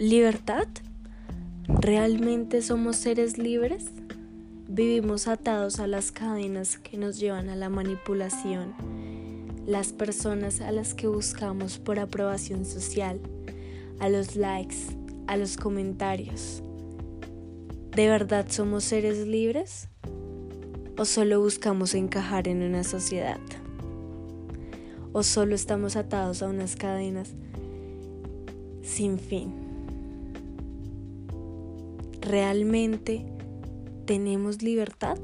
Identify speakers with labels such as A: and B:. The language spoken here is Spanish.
A: ¿Libertad? ¿Realmente somos seres libres? Vivimos atados a las cadenas que nos llevan a la manipulación, las personas a las que buscamos por aprobación social, a los likes, a los comentarios. ¿De verdad somos seres libres? ¿O solo buscamos encajar en una sociedad? ¿O solo estamos atados a unas cadenas sin fin? ¿Realmente tenemos libertad?